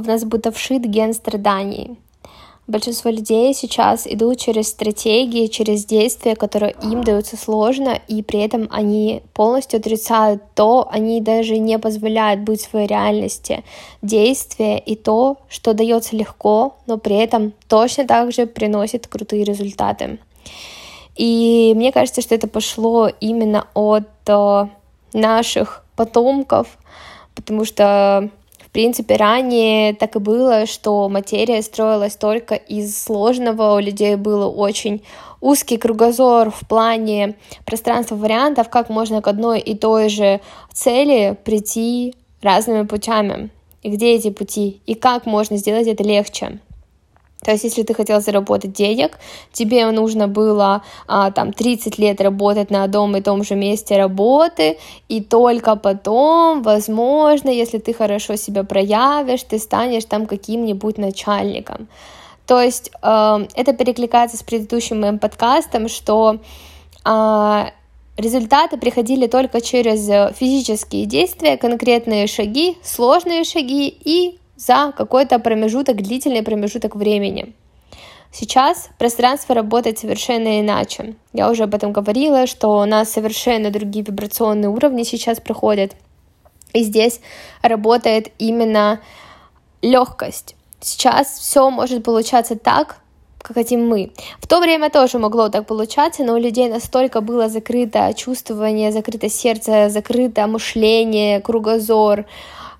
в нас будто вшит ген страданий. Большинство людей сейчас идут через стратегии, через действия, которые им даются сложно, и при этом они полностью отрицают то, они даже не позволяют быть своей реальности действия и то, что дается легко, но при этом точно так же приносит крутые результаты. И мне кажется, что это пошло именно от э, наших потомков, потому что в принципе, ранее так и было, что материя строилась только из сложного, у людей был очень узкий кругозор в плане пространства вариантов, как можно к одной и той же цели прийти разными путями, и где эти пути, и как можно сделать это легче. То есть, если ты хотел заработать денег, тебе нужно было а, там 30 лет работать на одном и том же месте работы, и только потом, возможно, если ты хорошо себя проявишь, ты станешь там каким-нибудь начальником. То есть э, это перекликается с предыдущим моим подкастом, что э, результаты приходили только через физические действия, конкретные шаги, сложные шаги и за какой-то промежуток, длительный промежуток времени. Сейчас пространство работает совершенно иначе. Я уже об этом говорила, что у нас совершенно другие вибрационные уровни сейчас проходят. И здесь работает именно легкость. Сейчас все может получаться так, как хотим мы. В то время тоже могло так получаться, но у людей настолько было закрыто чувствование, закрыто сердце, закрыто мышление, кругозор,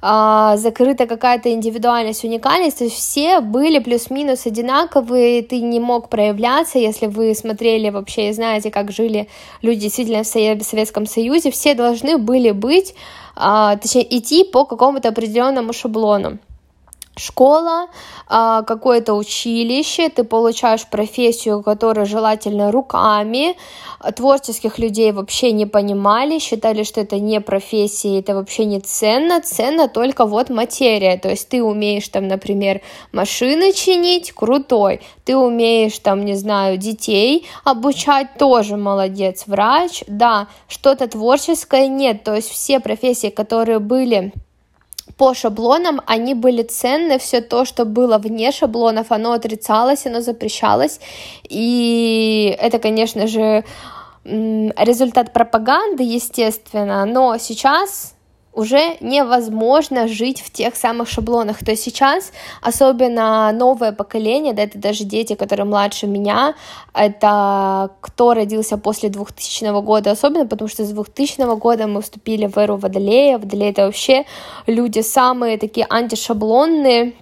а, закрыта какая-то индивидуальность, уникальность, то есть все были плюс-минус одинаковые, ты не мог проявляться, если вы смотрели вообще и знаете, как жили люди действительно в Советском Союзе, все должны были быть, а, точнее, идти по какому-то определенному шаблону школа, а, какое-то училище, ты получаешь профессию, которая желательно руками. Творческих людей вообще не понимали, считали, что это не профессия, это вообще не ценно, ценно только вот материя. То есть ты умеешь там, например, машины чинить, крутой. Ты умеешь там, не знаю, детей обучать, тоже молодец. Врач, да, что-то творческое нет. То есть все профессии, которые были по шаблонам они были ценны, все то, что было вне шаблонов, оно отрицалось, оно запрещалось, и это, конечно же, результат пропаганды, естественно, но сейчас уже невозможно жить в тех самых шаблонах. То есть сейчас, особенно новое поколение, да, это даже дети, которые младше меня, это кто родился после 2000 года, особенно потому что с 2000 года мы вступили в эру Водолея. Водолея — это вообще люди самые такие антишаблонные,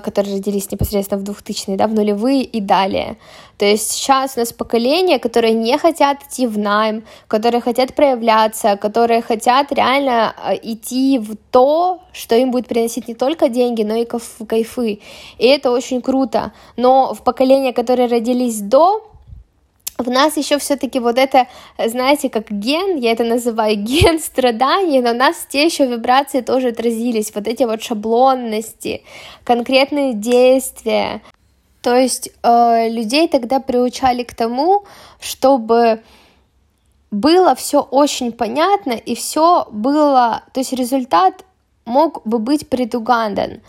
которые родились непосредственно в 2000-е, да, в нулевые и далее. То есть сейчас у нас поколение, которые не хотят идти в найм, которые хотят проявляться, которые хотят реально э, идти в то, что им будет приносить не только деньги, но и кайфы. И это очень круто. Но в поколение, которые родились до в нас еще все-таки вот это, знаете, как ген, я это называю ген страданий, но у нас те еще вибрации тоже отразились, вот эти вот шаблонности, конкретные действия. То есть э, людей тогда приучали к тому, чтобы было все очень понятно и все было, то есть результат мог бы быть предугадан.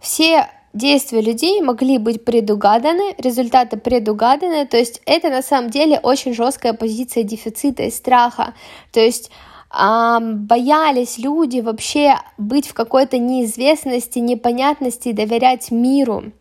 Все действия людей могли быть предугаданы, результаты предугаданы, то есть это на самом деле очень жесткая позиция дефицита и страха, то есть боялись люди вообще быть в какой-то неизвестности, непонятности, доверять миру,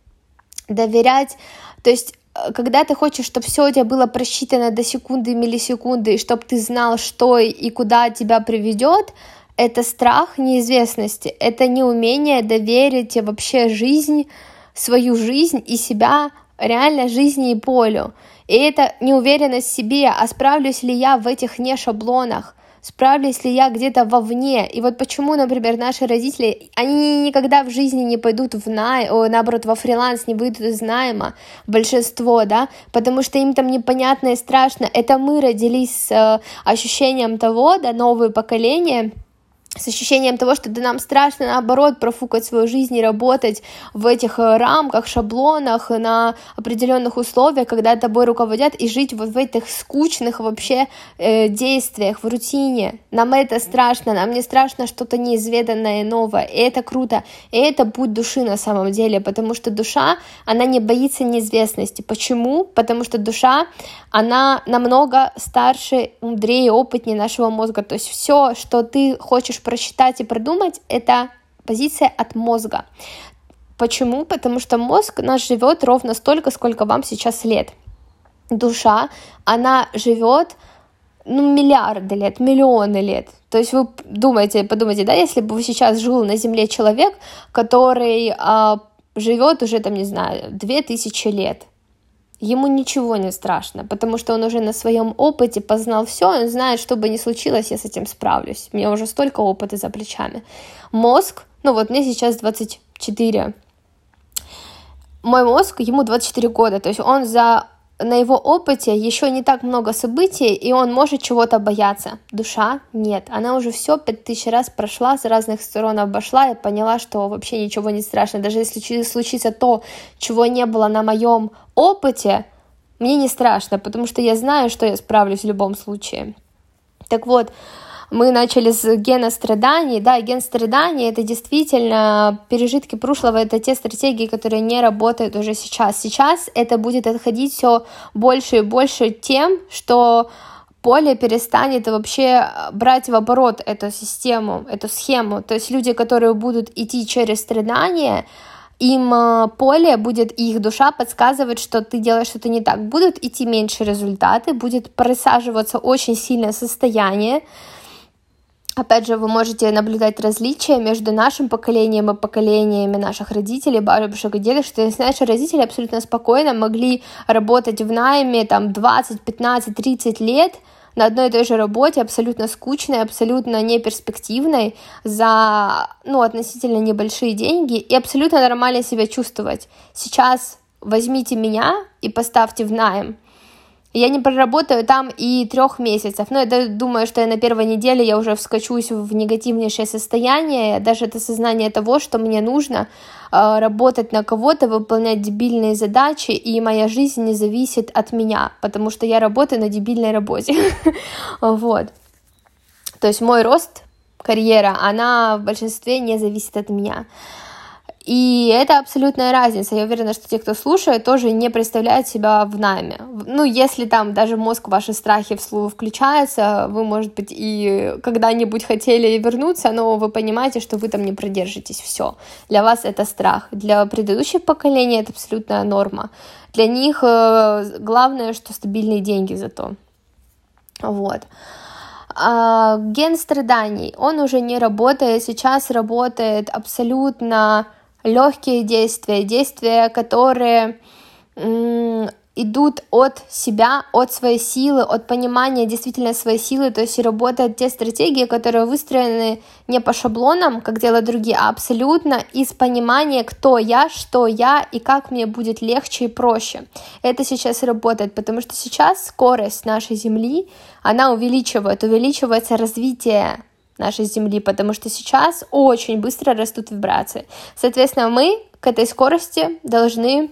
доверять, то есть э, когда ты хочешь, чтобы все у тебя было просчитано до секунды, миллисекунды, и чтобы ты знал, что и куда тебя приведет, это страх неизвестности, это неумение доверить вообще жизнь, свою жизнь и себя реально жизни и полю. И это неуверенность в себе, а справлюсь ли я в этих не шаблонах, справлюсь ли я где-то вовне. И вот почему, например, наши родители, они никогда в жизни не пойдут в най, о, наоборот, во фриланс, не выйдут из найма, большинство, да, потому что им там непонятно и страшно. Это мы родились с э, ощущением того, да, новое поколение, с ощущением того, что да нам страшно, наоборот, профукать свою жизнь и работать в этих э, рамках, шаблонах, на определенных условиях, когда тобой руководят, и жить вот в этих скучных вообще э, действиях, в рутине. Нам это страшно, нам не страшно что-то неизведанное, новое, и это круто, и это путь души на самом деле, потому что душа, она не боится неизвестности. Почему? Потому что душа, она намного старше, мудрее, опытнее нашего мозга, то есть все, что ты хочешь просчитать и продумать, это позиция от мозга. Почему? Потому что мозг наш живет ровно столько, сколько вам сейчас лет. Душа, она живет ну, миллиарды лет, миллионы лет. То есть вы думаете, подумайте, да, если бы сейчас жил на Земле человек, который а, живет уже, там, не знаю, две тысячи лет, ему ничего не страшно, потому что он уже на своем опыте познал все, он знает, что бы ни случилось, я с этим справлюсь. У меня уже столько опыта за плечами. Мозг, ну вот мне сейчас 24. Мой мозг, ему 24 года, то есть он за на его опыте еще не так много событий, и он может чего-то бояться. Душа нет. Она уже все пять тысяч раз прошла, с разных сторон обошла и поняла, что вообще ничего не страшно. Даже если случится то, чего не было на моем опыте, мне не страшно, потому что я знаю, что я справлюсь в любом случае. Так вот, мы начали с гена страданий, да, ген страданий это действительно пережитки прошлого, это те стратегии, которые не работают уже сейчас. Сейчас это будет отходить все больше и больше тем, что поле перестанет вообще брать в оборот эту систему, эту схему. То есть люди, которые будут идти через страдания, им э, поле будет, и их душа подсказывать, что ты делаешь что-то не так. Будут идти меньше результаты, будет просаживаться очень сильное состояние, Опять же, вы можете наблюдать различия между нашим поколением и поколениями наших родителей, бабушек и дедушек. То есть наши родители абсолютно спокойно могли работать в найме там 20, 15, 30 лет, на одной и той же работе, абсолютно скучной, абсолютно неперспективной, за ну, относительно небольшие деньги и абсолютно нормально себя чувствовать. Сейчас возьмите меня и поставьте в найм. Я не проработаю там и трех месяцев. Но я думаю, что я на первой неделе я уже вскочусь в негативнейшее состояние. Даже это сознание того, что мне нужно э, работать на кого-то, выполнять дебильные задачи, и моя жизнь не зависит от меня, потому что я работаю на дебильной работе. Вот. То есть мой рост, карьера, она в большинстве не зависит от меня. И это абсолютная разница. Я уверена, что те, кто слушает, тоже не представляют себя в найме. Ну, если там даже мозг ваши страхи вслух включается, вы, может быть, и когда-нибудь хотели вернуться, но вы понимаете, что вы там не продержитесь. Все. Для вас это страх. Для предыдущих поколений это абсолютная норма. Для них э, главное, что стабильные деньги зато. Вот. А, ген страданий, он уже не работает, сейчас работает абсолютно легкие действия, действия, которые идут от себя, от своей силы, от понимания действительно своей силы, то есть работают те стратегии, которые выстроены не по шаблонам, как делают другие, а абсолютно из понимания, кто я, что я и как мне будет легче и проще. Это сейчас работает, потому что сейчас скорость нашей Земли, она увеличивает, увеличивается развитие нашей Земли, потому что сейчас очень быстро растут вибрации. Соответственно, мы к этой скорости должны,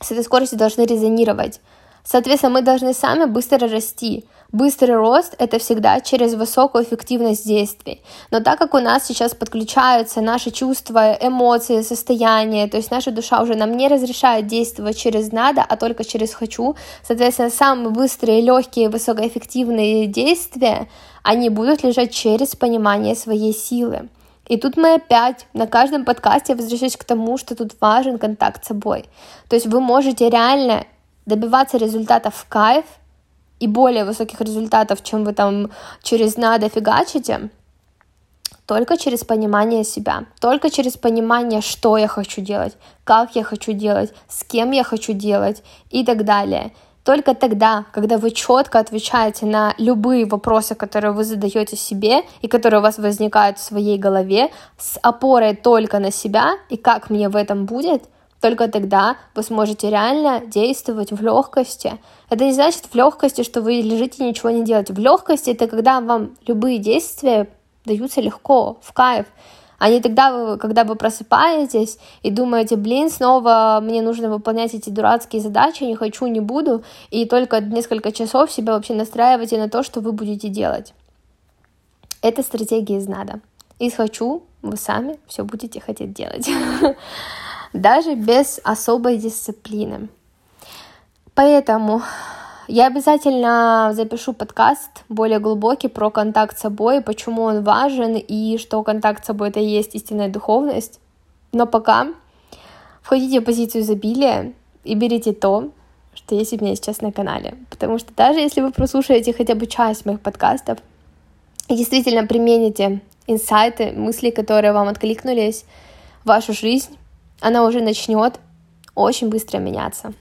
с этой скоростью должны резонировать. Соответственно, мы должны сами быстро расти. Быстрый рост — это всегда через высокую эффективность действий. Но так как у нас сейчас подключаются наши чувства, эмоции, состояния, то есть наша душа уже нам не разрешает действовать через «надо», а только через «хочу», соответственно, самые быстрые, легкие, высокоэффективные действия, они будут лежать через понимание своей силы. И тут мы опять на каждом подкасте возвращаюсь к тому, что тут важен контакт с собой. То есть вы можете реально добиваться результатов в кайф и более высоких результатов, чем вы там через надо фигачите, только через понимание себя, только через понимание, что я хочу делать, как я хочу делать, с кем я хочу делать и так далее. Только тогда, когда вы четко отвечаете на любые вопросы, которые вы задаете себе и которые у вас возникают в своей голове, с опорой только на себя и как мне в этом будет, только тогда вы сможете реально действовать в легкости. Это не значит в легкости, что вы лежите и ничего не делаете. В легкости это когда вам любые действия даются легко, в кайф. А не тогда, вы, когда вы просыпаетесь и думаете, блин, снова мне нужно выполнять эти дурацкие задачи, не хочу, не буду, и только несколько часов себя вообще настраиваете на то, что вы будете делать. Это стратегия из надо. Из хочу вы сами все будете хотеть делать. Даже без особой дисциплины. Поэтому я обязательно запишу подкаст более глубокий про контакт с собой, почему он важен и что контакт с собой это и есть истинная духовность. Но пока входите в позицию изобилия и берите то, что есть у меня сейчас на канале. Потому что даже если вы прослушаете хотя бы часть моих подкастов и действительно примените инсайты, мысли, которые вам откликнулись в вашу жизнь, она уже начнет очень быстро меняться.